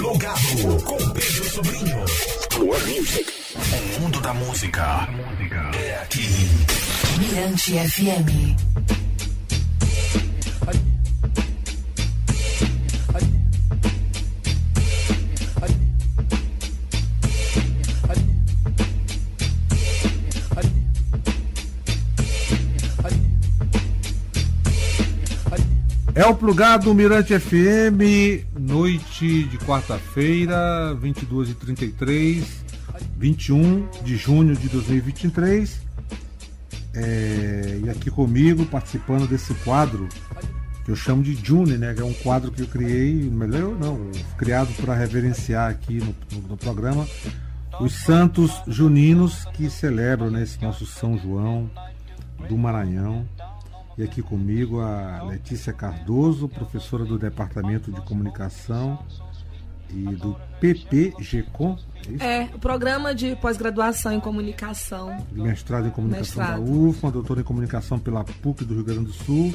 Plugado com Pedro Sobrinho. O mundo da música é aqui. Mirante FM. É o plugado Mirante FM, noite de quarta-feira, 22h33, 21 de junho de 2023. É, e aqui comigo, participando desse quadro, que eu chamo de June, né? Que é um quadro que eu criei, melhor não, criado para reverenciar aqui no, no, no, programa os santos juninos que celebram né, esse nosso São João do Maranhão. E aqui comigo a Letícia Cardoso, professora do Departamento de Comunicação e do PPGCOM. É, é, o programa de pós-graduação em comunicação. Mestrado em comunicação Mestrado. da UFMA, doutora em comunicação pela PUC do Rio Grande do Sul,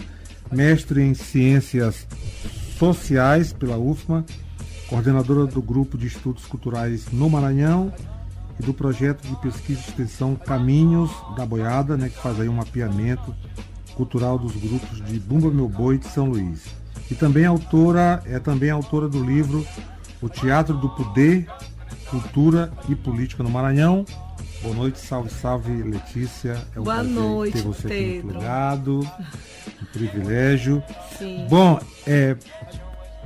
mestre em ciências sociais pela UFMA, coordenadora do grupo de estudos culturais no Maranhão e do projeto de pesquisa e extensão Caminhos da Boiada, né, que faz aí um mapeamento cultural dos grupos de Bumba Meu Boi de São Luís. E também autora, é também autora do livro O Teatro do Poder, Cultura e Política no Maranhão. Boa noite, salve, salve, Letícia. É um Boa noite, ter você aqui Pedro. no plugado. Um privilégio. Sim. Bom, é,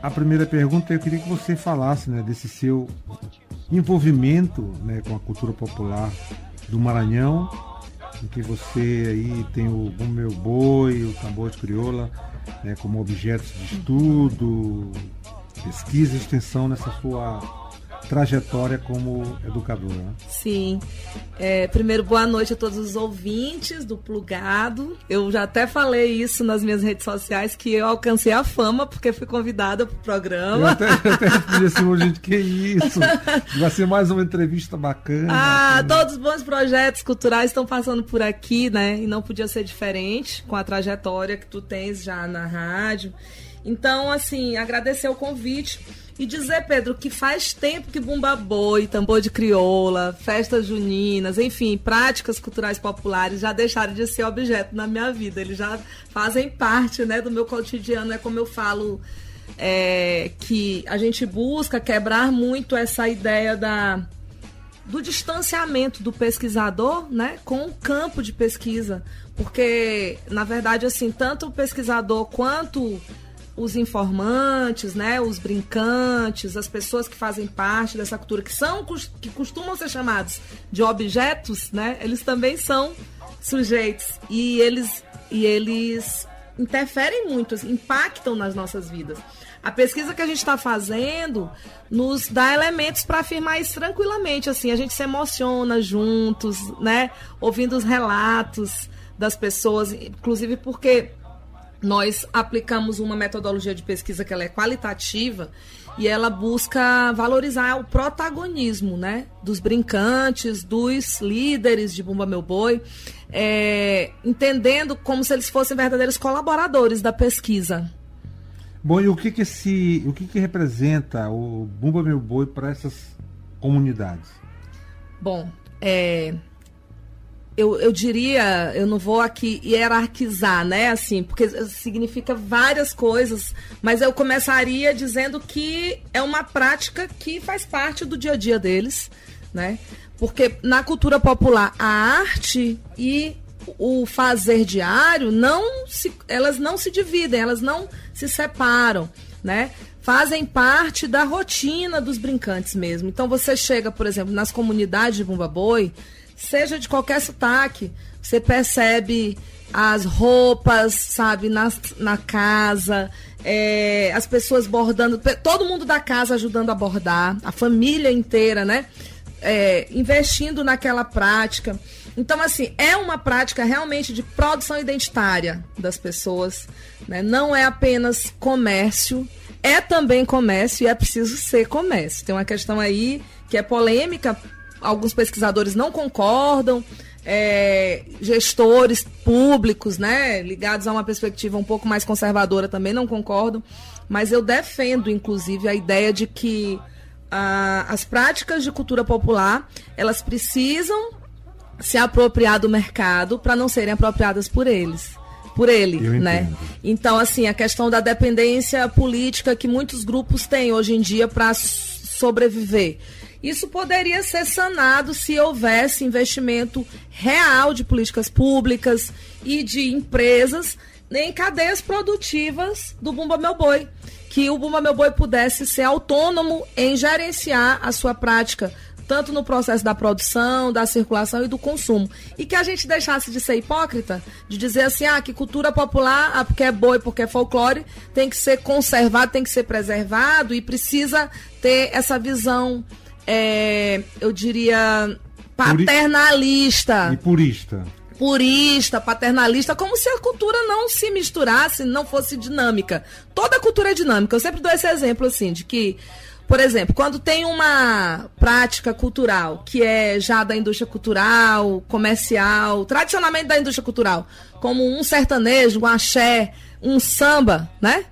a primeira pergunta eu queria que você falasse né, desse seu envolvimento né, com a cultura popular do Maranhão, em que você aí tem o Bom Meu Boi, o tambor de crioula, né, como objetos de estudo, pesquisa e extensão nessa sua trajetória como educadora. né? Sim. É, primeiro, boa noite a todos os ouvintes do Plugado. Eu já até falei isso nas minhas redes sociais, que eu alcancei a fama porque fui convidada para o Eu programa. até, eu até assim, "Ô, gente, que isso? Vai ser mais uma entrevista bacana. Ah, todos os bons projetos culturais estão passando por aqui, né? E não podia ser diferente com a trajetória que tu tens já na rádio. Então, assim, agradecer o convite e dizer, Pedro, que faz tempo que Bumba Boi, tambor de crioula, festas juninas, enfim, práticas culturais populares já deixaram de ser objeto na minha vida. Eles já fazem parte, né, do meu cotidiano. É como eu falo é, que a gente busca quebrar muito essa ideia da do distanciamento do pesquisador, né, com o campo de pesquisa, porque na verdade assim tanto o pesquisador quanto os informantes, né, os brincantes, as pessoas que fazem parte dessa cultura, que são que costumam ser chamados de objetos, né, eles também são sujeitos e eles e eles interferem muito, assim, impactam nas nossas vidas. A pesquisa que a gente está fazendo nos dá elementos para afirmar isso tranquilamente. Assim, a gente se emociona juntos, né? Ouvindo os relatos das pessoas, inclusive porque nós aplicamos uma metodologia de pesquisa que ela é qualitativa e ela busca valorizar o protagonismo, né, dos brincantes, dos líderes de Bumba Meu Boi, é, entendendo como se eles fossem verdadeiros colaboradores da pesquisa. Bom, e o que que esse, o que que representa o Bumba Meu Boi para essas comunidades? Bom, é, eu, eu diria, eu não vou aqui hierarquizar, né? Assim, porque significa várias coisas, mas eu começaria dizendo que é uma prática que faz parte do dia a dia deles, né? Porque na cultura popular, a arte e o fazer diário não se, elas não se dividem, elas não se separam, né? Fazem parte da rotina dos brincantes mesmo. Então você chega, por exemplo, nas comunidades de Bumba Boi, seja de qualquer sotaque, você percebe as roupas, sabe, na, na casa, é, as pessoas bordando, todo mundo da casa ajudando a bordar, a família inteira, né? É, investindo naquela prática. Então, assim, é uma prática realmente de produção identitária das pessoas. Né? Não é apenas comércio, é também comércio e é preciso ser comércio. Tem uma questão aí que é polêmica, alguns pesquisadores não concordam, é, gestores públicos, né, ligados a uma perspectiva um pouco mais conservadora também não concordam, mas eu defendo, inclusive, a ideia de que as práticas de cultura popular, elas precisam se apropriar do mercado para não serem apropriadas por eles. Por ele, Eu né? entendo. Então, assim, a questão da dependência política que muitos grupos têm hoje em dia para sobreviver. Isso poderia ser sanado se houvesse investimento real de políticas públicas e de empresas em cadeias produtivas do Bumba Meu Boi. Que o Bumba Meu Boi pudesse ser autônomo em gerenciar a sua prática, tanto no processo da produção, da circulação e do consumo. E que a gente deixasse de ser hipócrita, de dizer assim, ah, que cultura popular, ah, porque é boi, porque é folclore, tem que ser conservado, tem que ser preservado e precisa ter essa visão, é, eu diria, paternalista E purista. purista, paternalista, como se a cultura não se misturasse, não fosse dinâmica. Toda cultura é dinâmica. Eu sempre dou esse exemplo assim, de que, por exemplo, quando tem uma prática cultural que é já da indústria cultural, comercial, tradicionalmente da indústria cultural, como um sertanejo, um axé, um samba, né?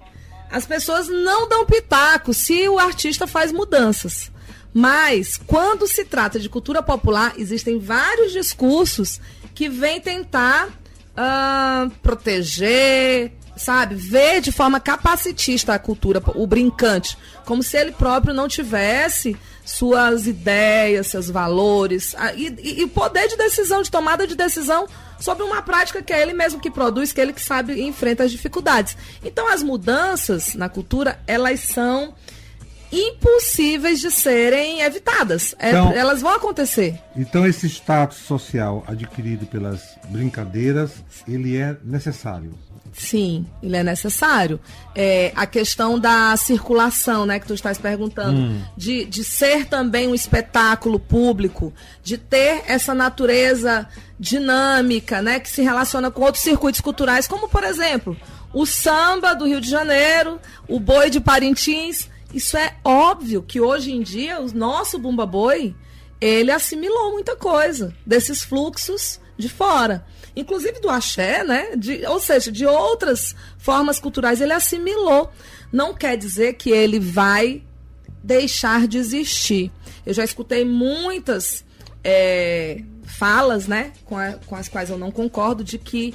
As pessoas não dão pitaco se o artista faz mudanças. Mas, quando se trata de cultura popular, existem vários discursos que vêm tentar ah, proteger, sabe, ver de forma capacitista a cultura, o brincante, como se ele próprio não tivesse suas ideias, seus valores e, e poder de decisão, de tomada de decisão sobre uma prática que é ele mesmo que produz, que é ele que sabe e enfrenta as dificuldades. Então, as mudanças na cultura, elas são impossíveis de serem evitadas. É- Então- elas vão acontecer. Então esse status social adquirido pelas brincadeiras, ele é necessário. Sim, ele é necessário. É, a questão da circulação, né, que tu estás perguntando, de, de ser também um espetáculo público, de ter essa natureza dinâmica, né, que se relaciona com outros circuitos culturais, como por exemplo, o samba do Rio de Janeiro, o boi de Parintins. Isso é óbvio que hoje em dia o nosso Bumba Boi, ele assimilou muita coisa desses fluxos de fora. Inclusive do axé, né? De, ou seja, de outras formas culturais, ele assimilou. Não quer dizer que ele vai deixar de existir. Eu já escutei muitas é, falas, né? Com, a- com as quais eu não concordo, de que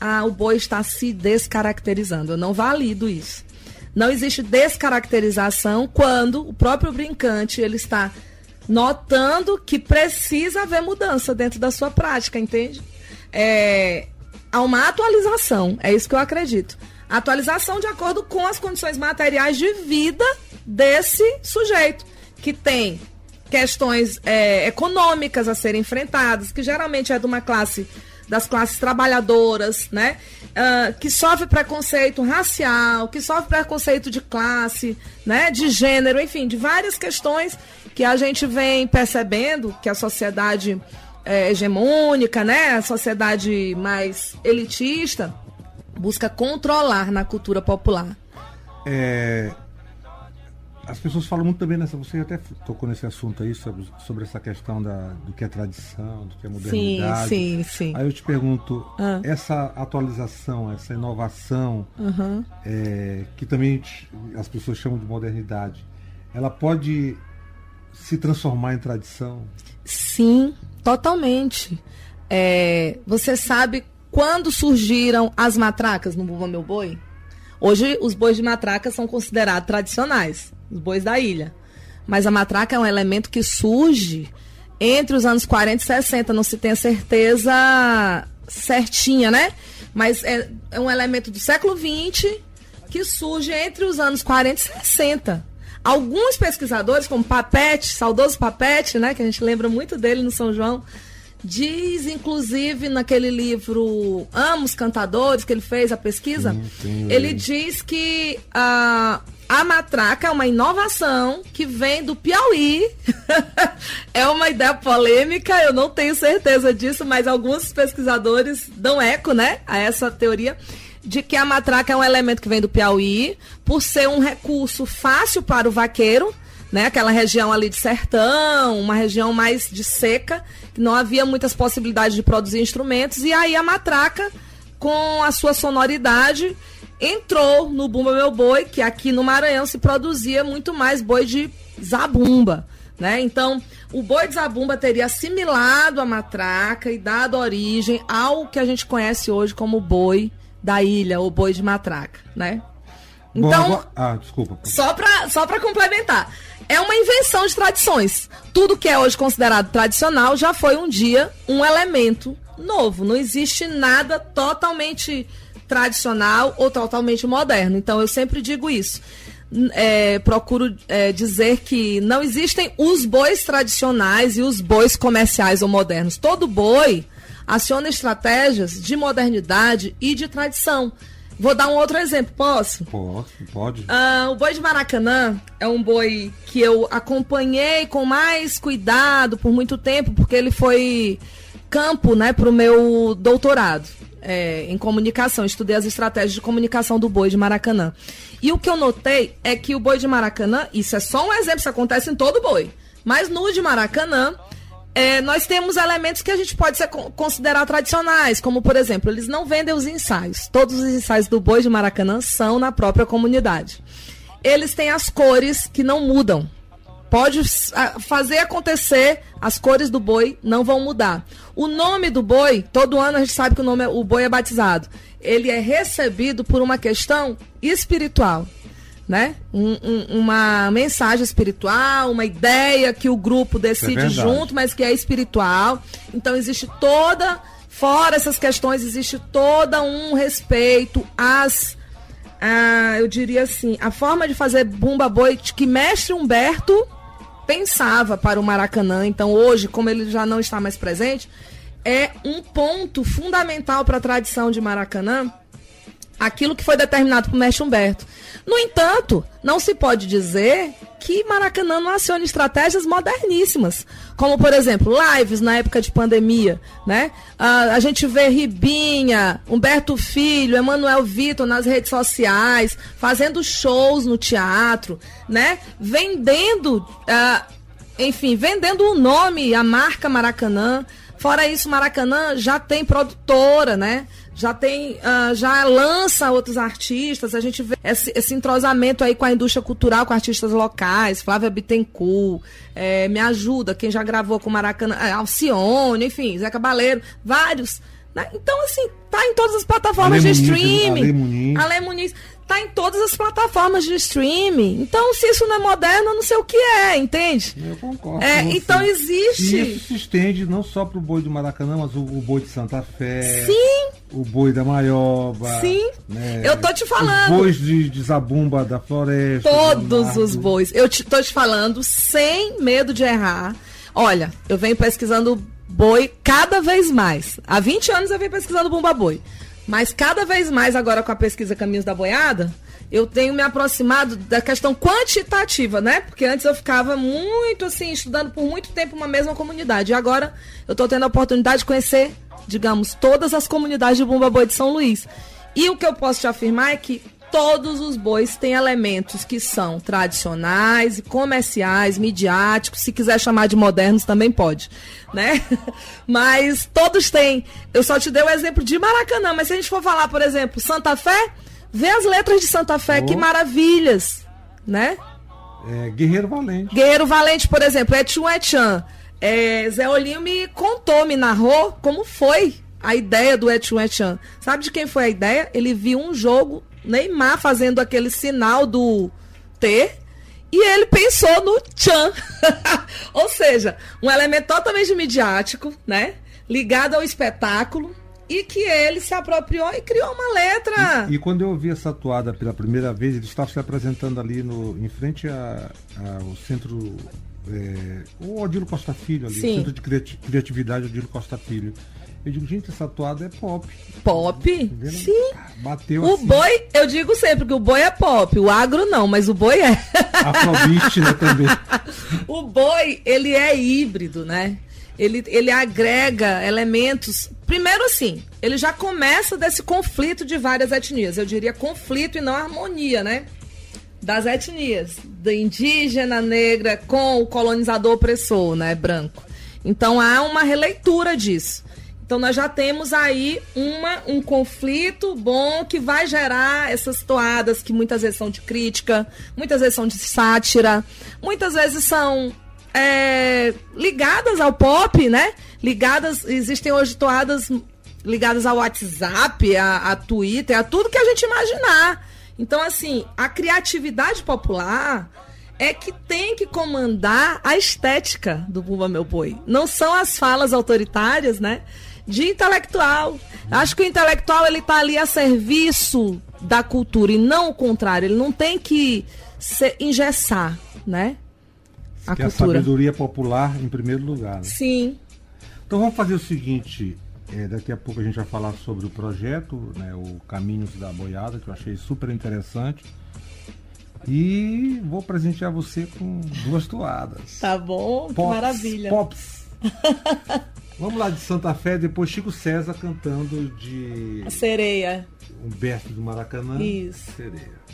ah, o boi está se descaracterizando. Eu não valido isso. Não existe descaracterização quando o próprio brincante ele está notando que precisa haver mudança dentro da sua prática, entende? É, há uma atualização, é isso que eu acredito. Atualização de acordo com as condições materiais de vida desse sujeito, que tem questões é, econômicas a serem enfrentadas, que geralmente é de uma classe das classes trabalhadoras, né? Ah, que sofre preconceito racial, que sofre preconceito de classe, né? De gênero, enfim, de várias questões que a gente vem percebendo que a sociedade é, hegemônica, né? A sociedade mais elitista busca controlar na cultura popular. É, as pessoas falam muito também nessa. Você até tocou nesse assunto aí sobre, sobre essa questão da, do que é tradição, do que é Sim, modernidade. sim, sim. Aí eu te pergunto, Ah. essa atualização, essa inovação, Uhum. é, que também as pessoas chamam de modernidade, ela pode se transformar em tradição? Sim, totalmente. É, você sabe quando surgiram as matracas no Bumba Meu Boi? Hoje os bois de matraca são considerados tradicionais, os bois da ilha. Mas a matraca é um elemento que surge entre os anos 40 e 60, não se tem a certeza certinha, né? Mas é, é um elemento do século 20 que surge entre os anos 40 e 60. Alguns pesquisadores, como Papete, saudoso Papete, né, que a gente lembra muito dele no São João, diz, inclusive, naquele livro Amo os Cantadores, que ele fez a pesquisa, ele diz que ah, a matraca é uma inovação que vem do Piauí. é uma ideia polêmica, eu não tenho certeza disso, mas alguns pesquisadores dão eco, né, a essa teoria de que a matraca é um elemento que vem do Piauí, por ser um recurso fácil para o vaqueiro, né? Aquela região ali de sertão, uma região mais de seca, que não havia muitas possibilidades de produzir instrumentos, e aí a matraca, com a sua sonoridade, entrou no Bumba Meu Boi, que aqui no Maranhão se produzia muito mais boi de zabumba. Né? Então, o boi de zabumba teria assimilado a matraca e dado origem ao que a gente conhece hoje como boi da ilha, ou boi de matraca, né? Então, Bom, ah, desculpa. só para só pra complementar, é uma invenção de tradições. Tudo que é hoje considerado tradicional já foi um dia um elemento novo. Não existe nada totalmente tradicional ou totalmente moderno. Então eu sempre digo isso. É, procuro é, dizer que não existem os bois tradicionais e os bois comerciais ou modernos. Todo boi aciona estratégias de modernidade e de tradição. Vou dar um outro exemplo, posso? Posso, pode. Ah, o boi de Maracanã é um boi que eu acompanhei com mais cuidado por muito tempo, porque ele foi campo né, para o meu doutorado é, em comunicação. Estudei as estratégias de comunicação do boi de Maracanã. E o que eu notei é que o boi de Maracanã, isso é só um exemplo, isso acontece em todo boi. Mas no de Maracanã, é, nós temos elementos que a gente pode considerar tradicionais, como por exemplo, eles não vendem os ensaios. Todos os ensaios do boi de Maracanã são na própria comunidade. Eles têm as cores que não mudam. Pode fazer acontecer, as cores do boi não vão mudar. O nome do boi, todo ano a gente sabe que o nome é, o boi é batizado. Ele é recebido por uma questão espiritual né? Um, um, uma mensagem espiritual, uma ideia que o grupo decide é junto, mas que é espiritual. Então existe toda, fora essas questões, existe toda um respeito às, a, eu diria assim, a forma de fazer bumba boi que mestre Humberto pensava para o Maracanã. Então hoje, como ele já não está mais presente, é um ponto fundamental para a tradição de Maracanã aquilo que foi determinado por mestre Humberto. No entanto, não se pode dizer que Maracanã não acione estratégias moderníssimas, como por exemplo, lives na época de pandemia, né? Uh, a gente vê Ribinha, Humberto Filho, Emanuel Vitor nas redes sociais, fazendo shows no teatro, né? Vendendo, uh, enfim, vendendo o nome, a marca Maracanã. Fora isso, Maracanã já tem produtora, né? Já tem, uh, já lança outros artistas, a gente vê esse, esse, entrosamento aí com a indústria cultural, com artistas locais, Flávia Bittencourt, é, Me Ajuda, quem já gravou com Maracanã, é, Alcione, enfim, Zé Cabaleiro, vários. Né? Então, assim, tá em todas as plataformas Ale de Muniz, streaming. Ale Muniz. Ale Muniz tá em todas as plataformas de streaming. Então, se isso não é moderno, eu não sei o que é, entende? Eu concordo. É, então existe. E isso se estende não só pro boi do Maracanã, mas o, o boi de Santa Fé. Sim. O boi da Maioba. Sim. Né? Eu tô te falando. Os bois de, de Zabumba da Floresta. Todos os bois. Eu te, tô te falando sem medo de errar. Olha, eu venho pesquisando boi cada vez mais. Há 20 anos eu venho pesquisando Bumba Boi. Mas cada vez mais agora com a pesquisa Caminhos da Boiada, eu tenho me aproximado da questão quantitativa, né? Porque antes eu ficava muito assim, estudando por muito tempo uma mesma comunidade. E agora eu estou tendo a oportunidade de conhecer, digamos, todas as comunidades de Bumba Boi de São Luís. E o que eu posso te afirmar é que todos os bois têm elementos que são tradicionais, comerciais, midiáticos, se quiser chamar de modernos também pode, né? Mas todos têm. Eu só te dei o exemplo de Maracanã, mas se a gente for falar, por exemplo, Santa Fé, vê as letras de Santa Fé, oh. que maravilhas, né? É, Guerreiro Valente. Guerreiro Valente, por exemplo, é Tchum Etchan. É, Zé Olinho me contou, me narrou como foi a ideia do Etchun Etchan. Sabe de quem foi a ideia? Ele viu um jogo Neymar fazendo aquele sinal do T e ele pensou no Chan. Ou seja, um elemento totalmente midiático, né? Ligado ao espetáculo e que ele se apropriou e criou uma letra. E, e quando eu ouvi essa atuada pela primeira vez, ele estava se apresentando ali no, em frente ao centro. É, o Odilo Costa Filho ali, Sim. Centro de Criatividade Odilo Costa Filho. Eu digo, gente, essa atuada é pop. Pop? Tá Sim. Bateu O assim. boi, eu digo sempre que o boi é pop, o agro não, mas o boi é. Afrobeat, né, também. o boi, ele é híbrido, né? Ele, ele agrega elementos. Primeiro, assim, ele já começa desse conflito de várias etnias. Eu diria conflito e não harmonia, né? Das etnias. Da indígena, negra, com o colonizador opressor, né? Branco. Então há uma releitura disso. Então nós já temos aí uma, um conflito bom que vai gerar essas toadas que muitas vezes são de crítica, muitas vezes são de sátira, muitas vezes são é, ligadas ao pop, né? Ligadas, existem hoje toadas ligadas ao WhatsApp, a, a Twitter, a tudo que a gente imaginar. Então, assim, a criatividade popular é que tem que comandar a estética do Bumba Meu Boi. Não são as falas autoritárias, né? De intelectual. Acho que o intelectual ele tá ali a serviço da cultura e não o contrário. Ele não tem que se engessar, né? A que cultura. a sabedoria popular em primeiro lugar. Né? Sim. Então vamos fazer o seguinte. É, daqui a pouco a gente vai falar sobre o projeto, né, o Caminhos da Boiada, que eu achei super interessante. E vou presentear você com duas toadas. Tá bom, pops, que maravilha. Pops. Vamos lá de Santa Fé, depois Chico César cantando de. A sereia. Humberto do Maracanã. Isso. Sereia.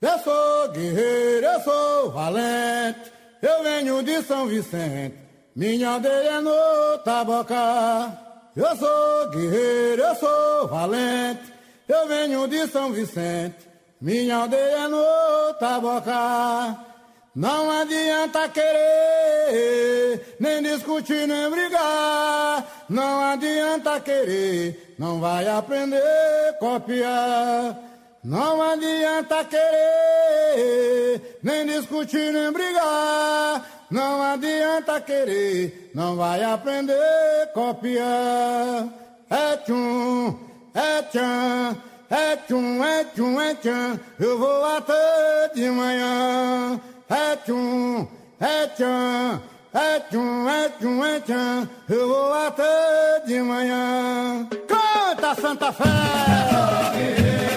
Eu sou guerreiro, eu sou valente, eu venho de São Vicente, minha aldeia é no Tabocá. Eu sou guerreiro, eu sou valente, eu venho de São Vicente, minha aldeia é no Tabocá. Não adianta querer, nem discutir, nem brigar. Não adianta querer, não vai aprender a copiar. Não adianta querer, nem discutir, nem brigar. Não adianta querer, não vai aprender copiar. É tchum, é tchan, é tchum, é tchum, é tchan, eu vou até de manhã. É tchum, é tchan, é tchum, é tchum, é tchan, eu vou até de manhã. Canta Santa Fé!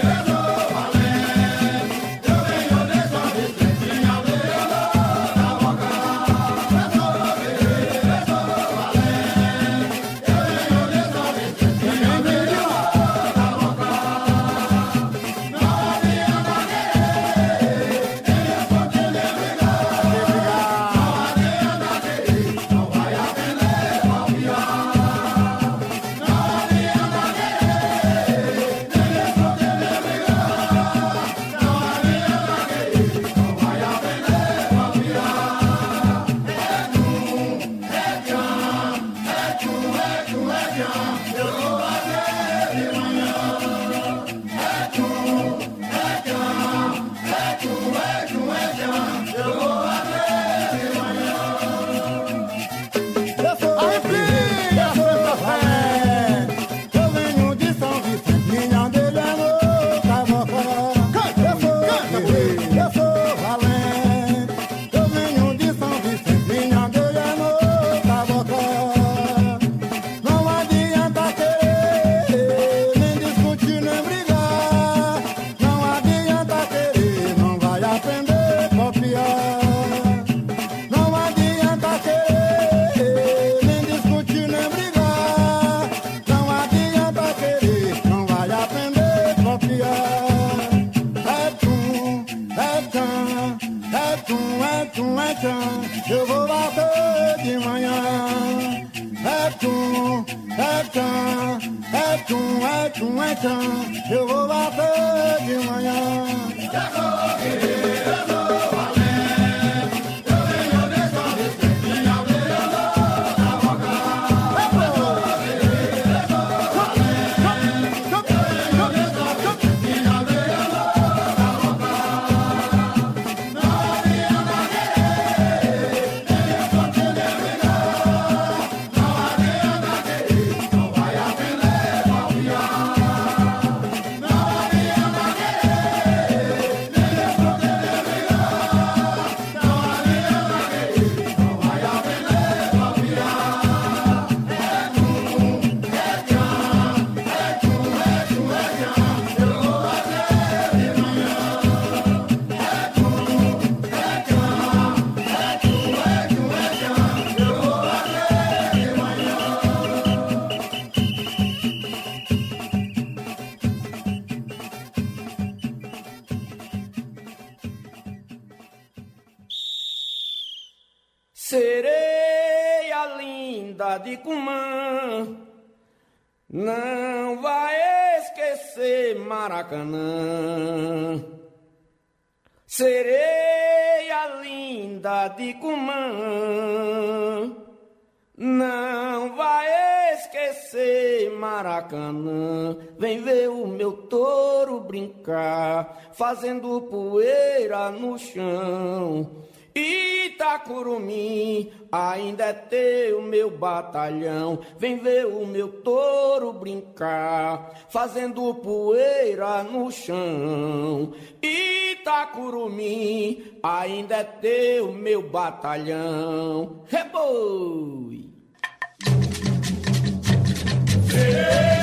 Chumetão, eu vou bater de manhã. Já vou, guerreira. Sereia linda de Cumã, não vai esquecer Maracanã. Sereia linda de Cumã, não vai esquecer Maracanã. Vem ver o meu touro brincar, fazendo poeira no chão. Itacurumim, ainda é teu meu batalhão. Vem ver o meu touro brincar, fazendo poeira no chão. Itacurumim, ainda é teu meu batalhão. Reboi! Sereia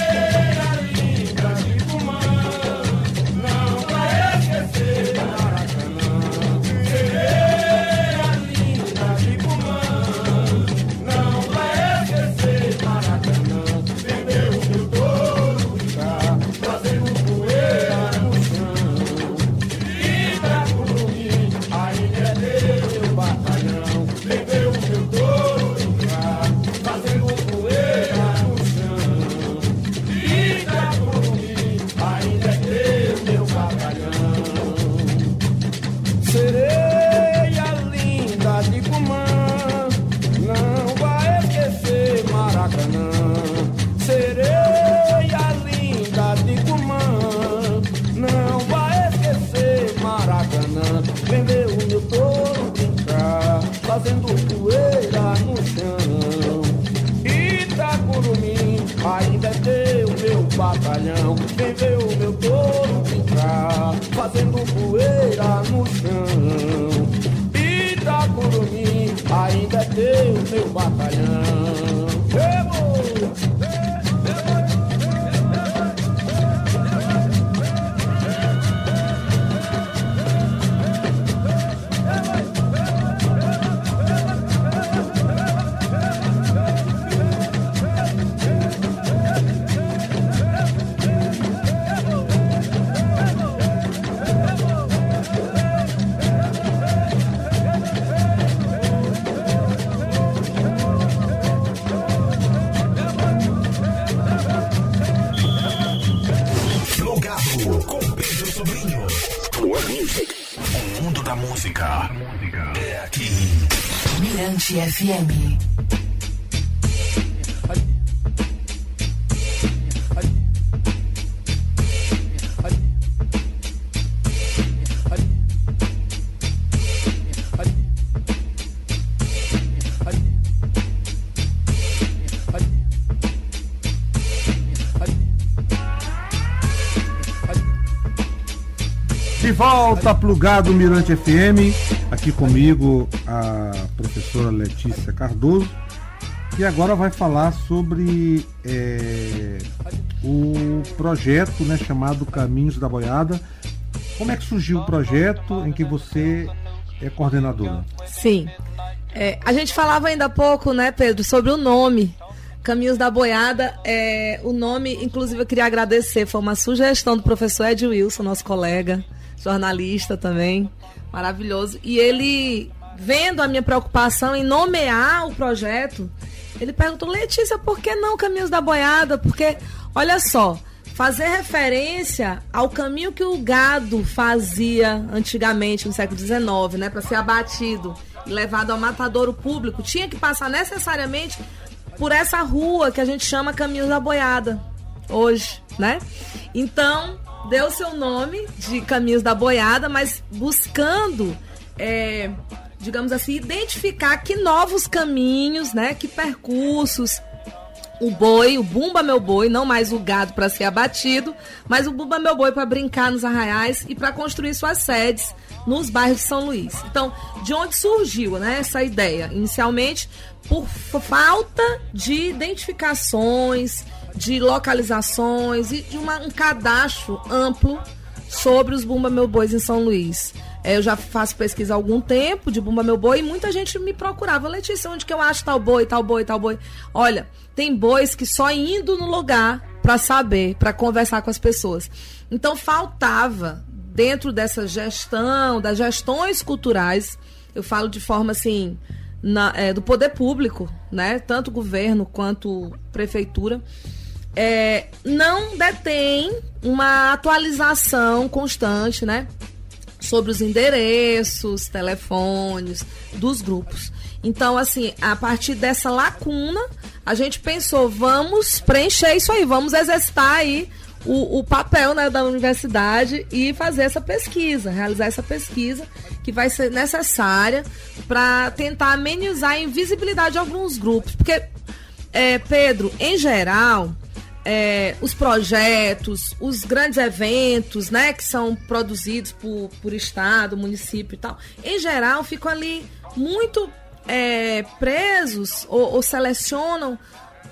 O mundo da música é aqui. Mirante FM. Volta, plugado Mirante FM. Aqui comigo a professora Letícia Cardoso. E agora vai falar sobre é, o projeto né, chamado Caminhos da Boiada. Como é que surgiu o projeto em que você é coordenadora? Sim. É, a gente falava ainda há pouco, né, Pedro, sobre o nome. Caminhos da Boiada, é, o nome, inclusive eu queria agradecer, foi uma sugestão do professor Ed Wilson, nosso colega, jornalista também, maravilhoso. E ele, vendo a minha preocupação em nomear o projeto, ele perguntou, Letícia, por que não Caminhos da Boiada? Porque, olha só, fazer referência ao caminho que o gado fazia antigamente, no século XIX, né, para ser abatido e levado ao matadouro público, tinha que passar necessariamente por essa rua que a gente chama Caminhos da Boiada hoje, né? Então, deu seu nome de Caminhos da Boiada, mas buscando, é, digamos assim, identificar que novos caminhos, né? Que percursos o boi, o Bumba Meu Boi, não mais o gado para ser abatido, mas o Bumba Meu Boi para brincar nos arraiais e para construir suas sedes nos bairros de São Luís. Então, de onde surgiu né, essa ideia? Inicialmente, por falta de identificações, de localizações e de uma, um cadastro amplo sobre os Bumba Meu Bois em São Luís. É, eu já faço pesquisa há algum tempo de Bumba Meu Boi e muita gente me procurava. Letícia, onde que eu acho tal boi, tal boi, tal boi? Olha, tem bois que só indo no lugar para saber, para conversar com as pessoas. Então faltava dentro dessa gestão, das gestões culturais, eu falo de forma assim, na, é, do poder público, né? Tanto governo quanto prefeitura, é, não detém uma atualização constante, né? Sobre os endereços, telefones dos grupos. Então, assim, a partir dessa lacuna, a gente pensou, vamos preencher isso aí, vamos exercitar aí o, o papel né, da universidade e fazer essa pesquisa, realizar essa pesquisa que vai ser necessária para tentar amenizar a invisibilidade de alguns grupos. Porque, é, Pedro, em geral, é, os projetos, os grandes eventos, né, que são produzidos por, por estado, município e tal, em geral ficam ali muito é, presos ou, ou selecionam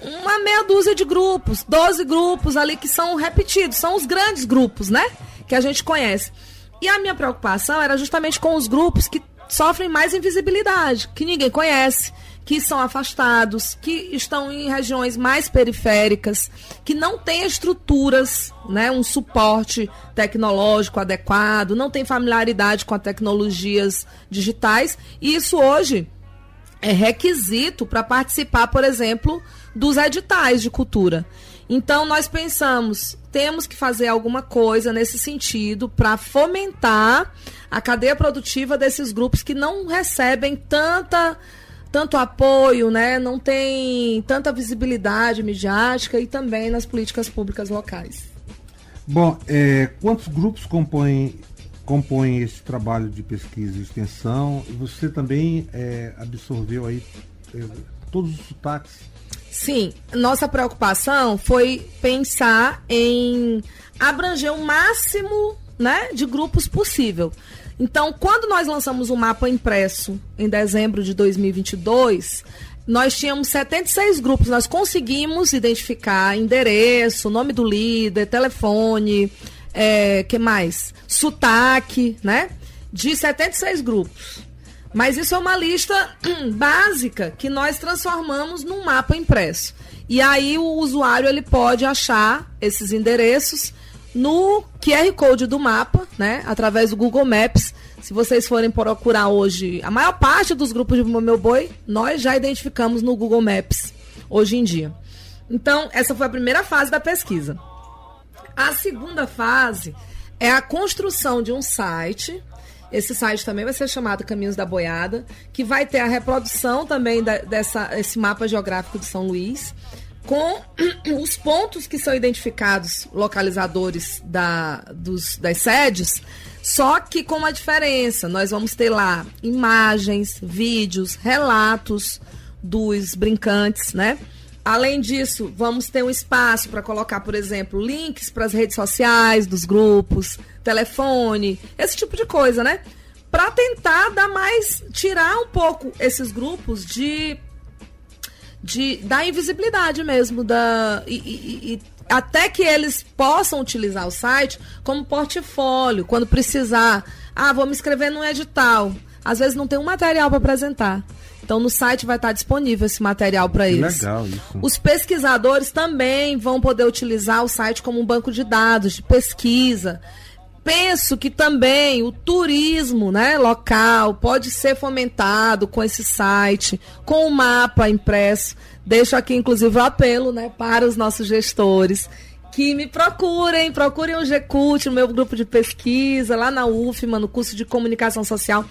uma meia dúzia de grupos, 12 grupos ali que são repetidos, são os grandes grupos, né? Que a gente conhece. E a minha preocupação era justamente com os grupos que sofrem mais invisibilidade, que ninguém conhece, que são afastados, que estão em regiões mais periféricas, que não têm estruturas, né, um suporte tecnológico adequado, não tem familiaridade com as tecnologias digitais. E isso hoje é requisito para participar, por exemplo, dos editais de cultura. Então nós pensamos, temos que fazer alguma coisa nesse sentido para fomentar a cadeia produtiva desses grupos que não recebem tanta tanto apoio, né? Não tem tanta visibilidade midiática e também nas políticas públicas locais. Bom, é, quantos grupos compõem compõem esse trabalho de pesquisa e extensão? Você também é, absorveu aí é, todos os sotaques Sim, nossa preocupação foi pensar em abranger o máximo né, de grupos possível. Então, quando nós lançamos o mapa impresso em dezembro de 2022, nós tínhamos 76 grupos. Nós conseguimos identificar endereço, nome do líder, telefone, é, que mais? Sotaque, né? De 76 grupos. Mas isso é uma lista básica que nós transformamos num mapa impresso. E aí o usuário ele pode achar esses endereços no QR Code do mapa, né? Através do Google Maps. Se vocês forem procurar hoje, a maior parte dos grupos de Meu Boi, nós já identificamos no Google Maps hoje em dia. Então, essa foi a primeira fase da pesquisa. A segunda fase é a construção de um site esse site também vai ser chamado Caminhos da Boiada, que vai ter a reprodução também da, dessa, esse mapa geográfico de São Luís, com os pontos que são identificados, localizadores da, dos, das sedes, só que com uma diferença. Nós vamos ter lá imagens, vídeos, relatos dos brincantes, né? Além disso, vamos ter um espaço para colocar, por exemplo, links para as redes sociais dos grupos, telefone, esse tipo de coisa, né? Para tentar dar mais, tirar um pouco esses grupos de, de da invisibilidade mesmo, da e, e, e até que eles possam utilizar o site como portfólio, quando precisar. Ah, vou me inscrever num edital. Às vezes não tem um material para apresentar. Então no site vai estar disponível esse material para eles. Legal isso. Os pesquisadores também vão poder utilizar o site como um banco de dados de pesquisa. Penso que também o turismo, né, local pode ser fomentado com esse site, com o mapa impresso. Deixo aqui inclusive o apelo, né, para os nossos gestores que me procurem, procurem o GCUT no meu grupo de pesquisa, lá na UFMA, no curso de comunicação social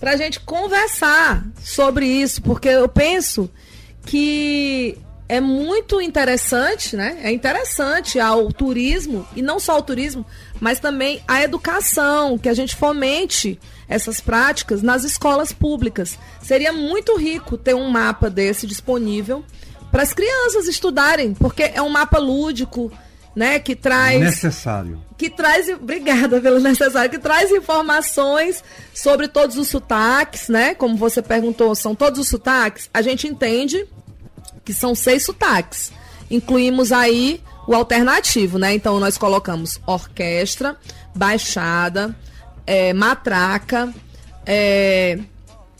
para a gente conversar sobre isso, porque eu penso que é muito interessante, né? É interessante ao turismo, e não só ao turismo, mas também a educação, que a gente fomente essas práticas nas escolas públicas. Seria muito rico ter um mapa desse disponível para as crianças estudarem, porque é um mapa lúdico, né, que traz necessário. Que traz, obrigada pelo necessário, que traz informações sobre todos os sotaques, né? Como você perguntou, são todos os sotaques? A gente entende que são seis sotaques. Incluímos aí o alternativo, né? Então nós colocamos orquestra, baixada, é, matraca, é,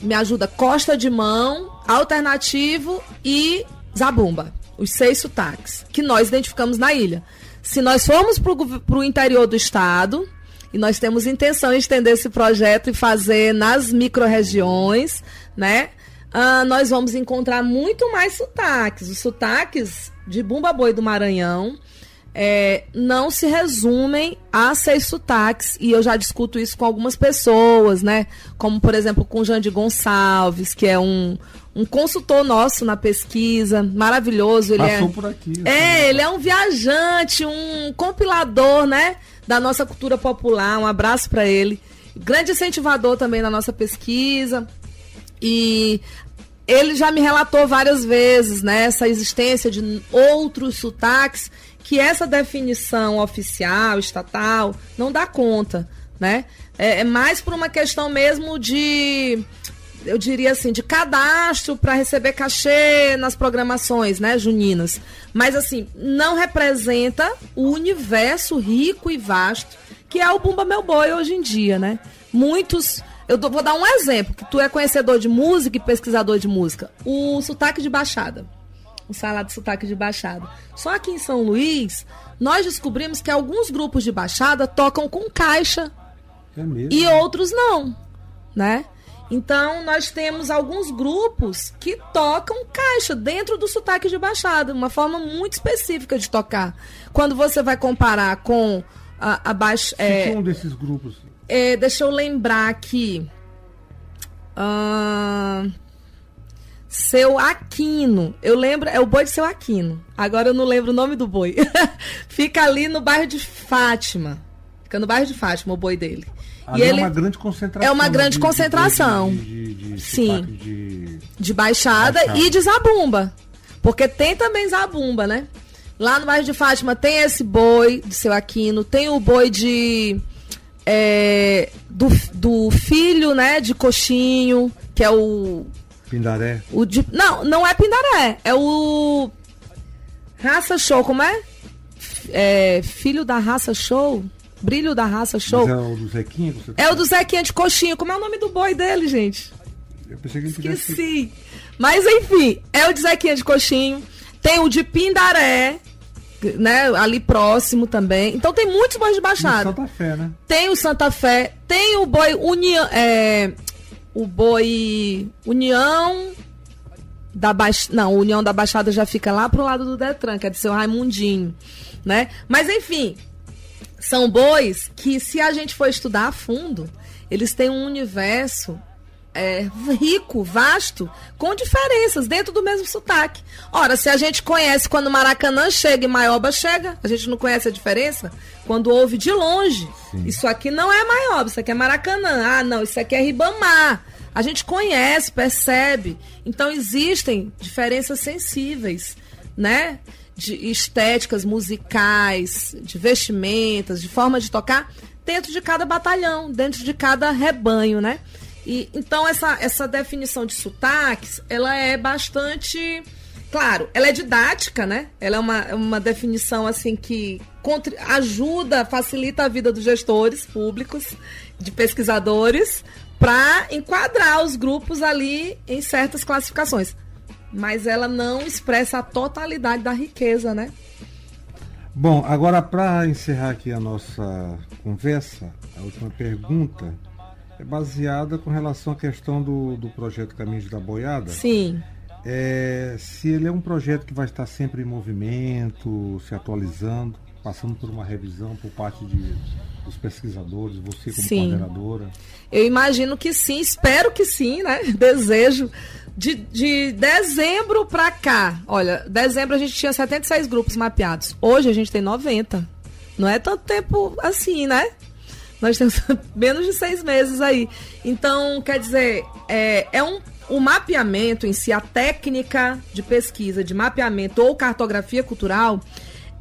me ajuda costa de mão, alternativo e zabumba. Os seis sotaques que nós identificamos na ilha. Se nós formos para o interior do estado, e nós temos intenção de estender esse projeto e fazer nas micro-regiões, né? ah, nós vamos encontrar muito mais sotaques. Os sotaques de Bumba Boi do Maranhão é, não se resumem a seis sotaques, e eu já discuto isso com algumas pessoas, né? Como, por exemplo, com o Jandir Gonçalves, que é um, um consultor nosso na pesquisa, maravilhoso. Ele Passou é, por aqui. É, ele é um viajante, um compilador, né? Da nossa cultura popular. Um abraço para ele. Grande incentivador também na nossa pesquisa. E ele já me relatou várias vezes, né? Essa existência de outros sotaques que essa definição oficial, estatal, não dá conta, né? É, é mais por uma questão mesmo de, eu diria assim, de cadastro para receber cachê nas programações, né, juninas. Mas assim, não representa o universo rico e vasto que é o Bumba Meu Boi hoje em dia, né? Muitos eu vou dar um exemplo, que tu é conhecedor de música e pesquisador de música. O sotaque de baixada o salário de sotaque de baixada. Só aqui em São Luís, nós descobrimos que alguns grupos de baixada tocam com caixa É mesmo. e outros não, né? Então, nós temos alguns grupos que tocam caixa dentro do sotaque de baixada, uma forma muito específica de tocar. Quando você vai comparar com a, a baixa. É, um desses grupos. É, deixa eu lembrar aqui. Ahn, seu Aquino. Eu lembro, é o boi de seu Aquino. Agora eu não lembro o nome do boi. Fica ali no bairro de Fátima. Fica no bairro de Fátima o boi dele. Ali é uma grande concentração. É uma grande de- de- concentração. De, de, Sim. de baixada, Baixada. e de zabumba. Porque tem também zabumba, né? Lá no bairro de Fátima tem esse boi de seu Aquino, tem o boi de. É, do, do filho, né? De coxinho, que é o. Pindaré. o de, não, não é Pindaré. É o. Raça Show, como é? É, filho da Raça Show? Brilho da Raça Show. Mas é o do Zequinha? tá É o do Zequinha de coxinho. Como é o nome do boi dele, gente? Eu pensei que ele. Esqueci. Mas enfim, é o de Zequinha de Coxinho. Tem o de Pindaré, né? Ali próximo também. Então tem muitos bois de baixada. Santa Fé, né? Tem o Santa Fé, tem o boi União. É, o boi União da Baixada. Não, União da Baixada já fica lá pro lado do Detran, que é de seu Raimundinho. Né? Mas enfim, são bois que, se a gente for estudar a fundo, eles têm um universo é, rico, vasto, com diferenças dentro do mesmo sotaque. Ora, se a gente conhece quando Maracanã chega e Maioba chega, a gente não conhece a diferença? Quando ouve de longe, isso aqui não é Maioba, isso aqui é Maracanã. Ah, não, isso aqui é Ribamar. A gente conhece, percebe. Então existem diferenças sensíveis, né? De estéticas musicais, de vestimentas, de forma de tocar, dentro de cada batalhão, dentro de cada rebanho, né? E, então essa, essa definição de sotaques, ela é bastante. Claro, ela é didática, né? Ela é uma, é uma definição assim que ajuda, facilita a vida dos gestores públicos, de pesquisadores, para enquadrar os grupos ali em certas classificações. Mas ela não expressa a totalidade da riqueza, né? Bom, agora para encerrar aqui a nossa conversa, a última pergunta baseada com relação à questão do, do projeto Caminhos da Boiada. Sim. É, se ele é um projeto que vai estar sempre em movimento, se atualizando, passando por uma revisão por parte de, dos pesquisadores, você como Sim. coordenadora. Eu imagino que sim, espero que sim, né? Desejo. De, de dezembro pra cá, olha, dezembro a gente tinha 76 grupos mapeados. Hoje a gente tem 90. Não é tanto tempo assim, né? Nós temos menos de seis meses aí. Então, quer dizer, é, é um, o mapeamento em si, a técnica de pesquisa de mapeamento ou cartografia cultural,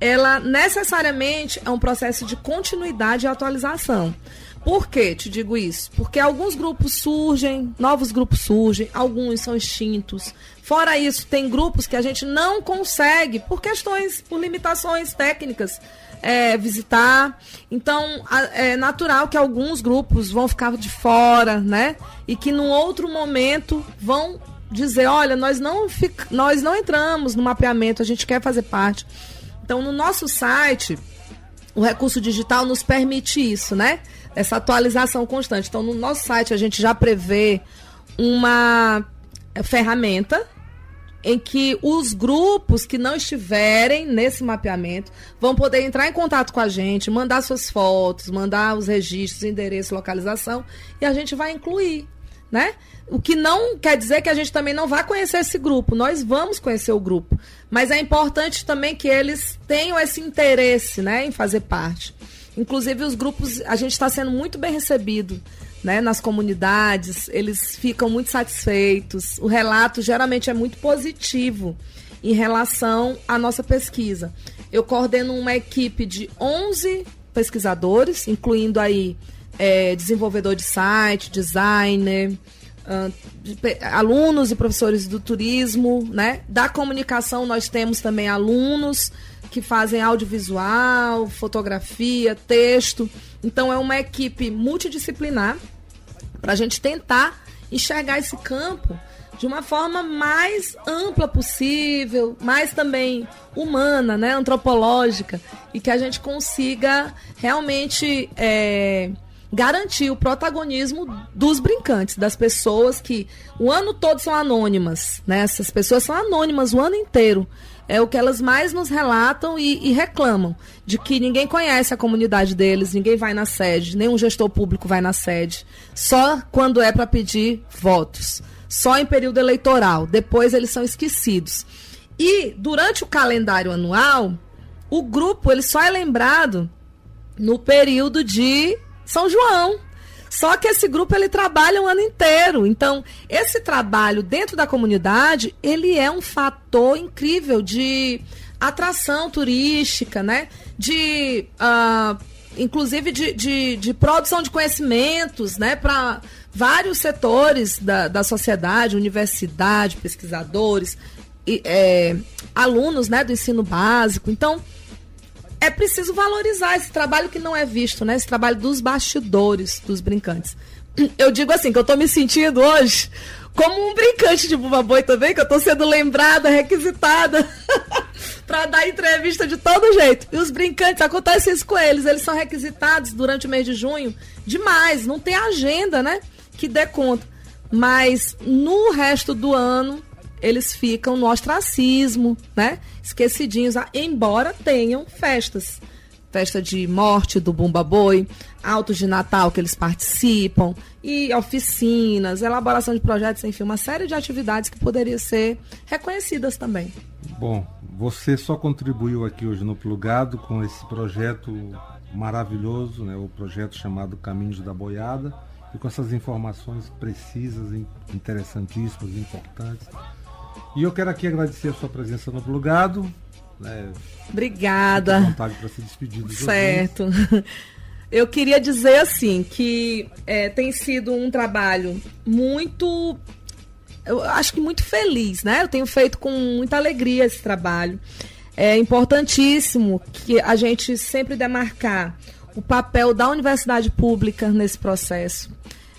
ela necessariamente é um processo de continuidade e atualização. Por que te digo isso? Porque alguns grupos surgem, novos grupos surgem, alguns são extintos. Fora isso, tem grupos que a gente não consegue, por questões, por limitações técnicas, é, visitar. Então, é natural que alguns grupos vão ficar de fora, né? E que num outro momento vão dizer, olha, nós não, fic- nós não entramos no mapeamento, a gente quer fazer parte. Então, no nosso site, o recurso digital nos permite isso, né? Essa atualização constante. Então, no nosso site, a gente já prevê uma ferramenta em que os grupos que não estiverem nesse mapeamento vão poder entrar em contato com a gente, mandar suas fotos, mandar os registros, endereço, localização e a gente vai incluir, né? O que não quer dizer que a gente também não vai conhecer esse grupo, nós vamos conhecer o grupo, mas é importante também que eles tenham esse interesse, né, em fazer parte. Inclusive os grupos, a gente está sendo muito bem recebido né, nas comunidades, eles ficam muito satisfeitos. O relato geralmente é muito positivo em relação à nossa pesquisa. Eu coordeno uma equipe de 11 pesquisadores, incluindo aí é, desenvolvedor de site, designer, uh, de, alunos e professores do turismo, né? Da comunicação nós temos também alunos que fazem audiovisual, fotografia, texto. Então é uma equipe multidisciplinar para a gente tentar enxergar esse campo de uma forma mais ampla possível, mais também humana, né, antropológica, e que a gente consiga realmente é, garantir o protagonismo dos brincantes, das pessoas que o ano todo são anônimas, né? Essas pessoas são anônimas o ano inteiro é o que elas mais nos relatam e, e, reclamam de que ninguém conhece a comunidade deles, ninguém vai na sede, nenhum gestor público vai na sede, só quando é para pedir votos, só em período eleitoral, depois eles são esquecidos. E durante o calendário anual, o grupo ele só é lembrado no período de São João, só que esse grupo ele trabalha o ano inteiro. Então, esse trabalho dentro da comunidade, ele é um fator incrível de atração turística, né? De uh, inclusive de, de, de, produção de conhecimentos, né? Para vários setores da, da sociedade, universidade, pesquisadores, e, é, alunos né, do ensino básico. Então, é preciso valorizar esse trabalho que não é visto, né? Esse trabalho dos bastidores dos brincantes. Eu digo assim, que eu tô me sentindo hoje como um brincante de Bumba Boi também, que eu tô sendo lembrada, requisitada para dar entrevista de todo jeito. E os brincantes, acontece isso com eles, eles são requisitados durante o mês de junho demais, não tem agenda, né? Que dê conta. Mas no resto do ano, eles ficam no ostracismo, né? Esquecidinhos, embora tenham festas. Festa de morte do Bumba Boi, autos de Natal que eles participam, e oficinas, elaboração de projetos, enfim, uma série de atividades que poderiam ser reconhecidas também. Bom, você só contribuiu aqui hoje no Plugado com esse projeto maravilhoso, né, o projeto chamado Caminhos da Boiada, e com essas informações precisas, interessantíssimas, importantes. E eu quero aqui agradecer a sua presença no Plugado. Né, Obrigada. vontade para se despedir dos Certo. Eu queria dizer assim que é, tem sido um trabalho muito eu acho que muito feliz, né? Eu tenho feito com muita alegria esse trabalho. É importantíssimo que a gente sempre demarcar o papel da universidade pública nesse processo.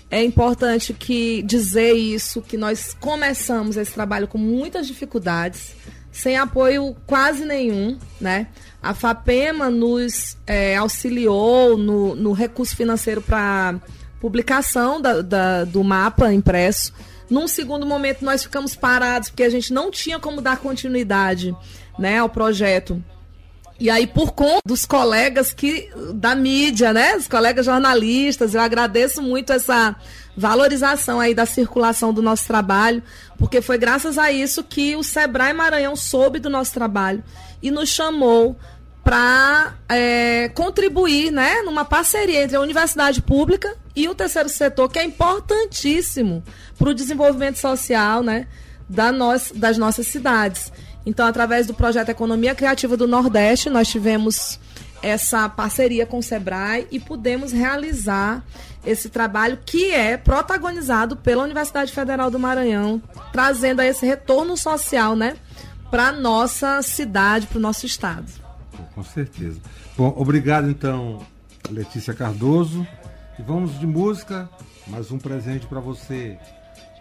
É importante que dizer isso, que nós começamos esse trabalho com muitas dificuldades, sem apoio quase nenhum, né? A FAPEMA nos é, auxiliou no, no, recurso financeiro para publicação da, da, do mapa impresso. Num segundo momento, nós ficamos parados porque a gente não tinha como dar continuidade né, ao projeto e aí, por conta dos colegas que da mídia, né? Os colegas jornalistas, eu agradeço muito essa valorização aí da circulação do nosso trabalho, porque foi graças a isso que o Sebrae Maranhão soube do nosso trabalho e nos chamou para é, contribuir né, numa parceria entre a universidade pública e o terceiro setor, que é importantíssimo para o desenvolvimento social né, da nós, das nossas cidades. Então, através do projeto Economia Criativa do Nordeste, nós tivemos essa parceria com o Sebrae e pudemos realizar esse trabalho que é protagonizado pela Universidade Federal do Maranhão, trazendo esse retorno social, né, para nossa cidade, para o nosso estado. Com certeza. Bom, obrigado então, Letícia Cardoso. E vamos de música, mais um presente para você.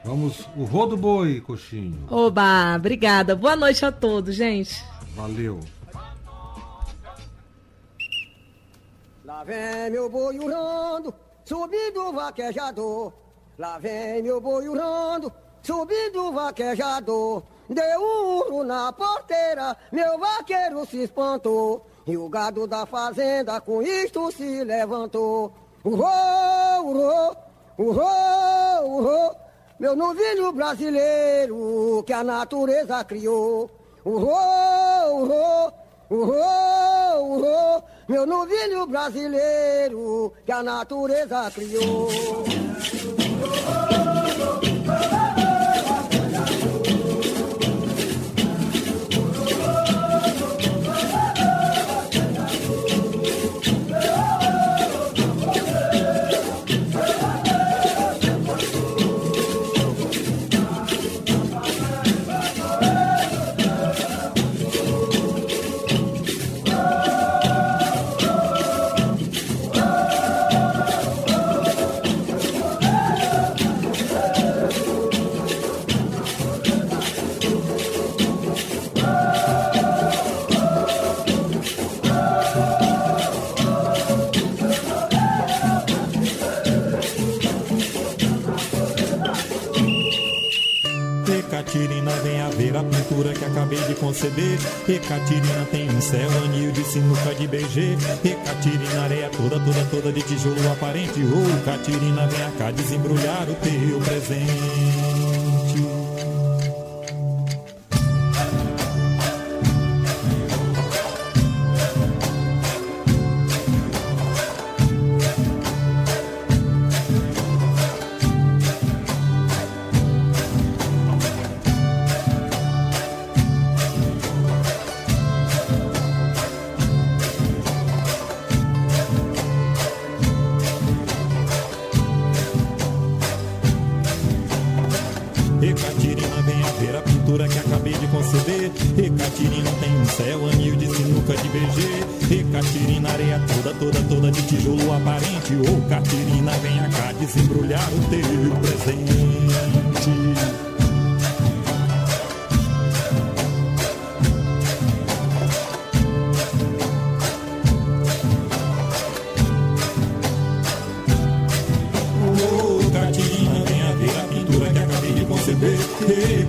Vamos, o Rodo Boi, Coxinho. Oba, obrigada. Boa noite a todos, gente. Valeu. Lá vem meu boi urrando, subindo o vaquejador. Lá vem meu boi urrando, subindo o vaquejador. Deu um urro na porteira, meu vaqueiro se espantou. E o gado da fazenda com isto se levantou. Urrô, urrô, urrô, urrô. Meu novilho brasileiro que a natureza criou. Urrô, urrô, urrô, urrô. Meu novilho brasileiro que a natureza criou. Conceber. Catirina tem um céu, anil de sinuca de BG. E Catirina, areia toda, toda, toda de tijolo aparente. Ô, oh, Catirina, vem cá desembrulhar o teu presente.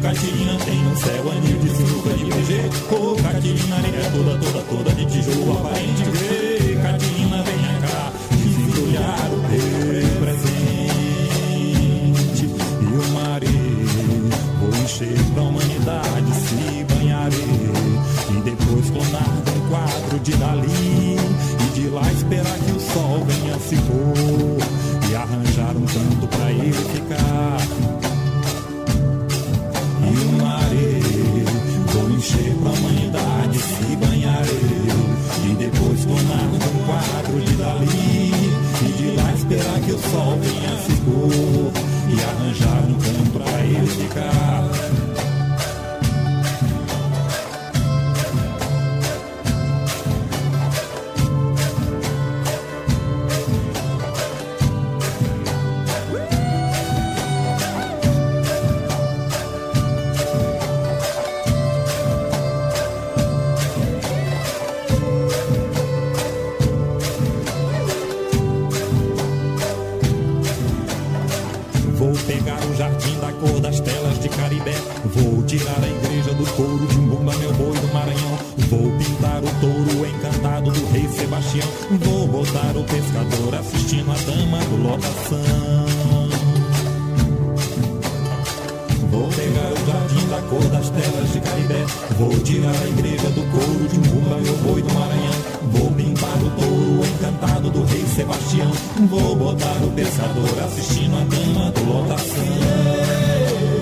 Cocatilina tem um céu é anil de sinuca de PG. Cocatilina é toda, toda, toda de tijolo aparente grey. Catilina venha cá, desembrulhar o teu presente. E o marei, vou encher da humanidade, se banharei. E depois clonar um quadro de Dalí. o sol. pintar o touro encantado do rei Sebastião. Vou botar o pescador assistindo a dama do lotação. Vou pegar o jardim da cor das telas de Caribé. Vou tirar a igreja do couro de Mumba, o boi do Maranhão. Vou pintar o touro encantado do rei Sebastião. Vou botar o pescador assistindo a dama do lotação.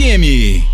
FM.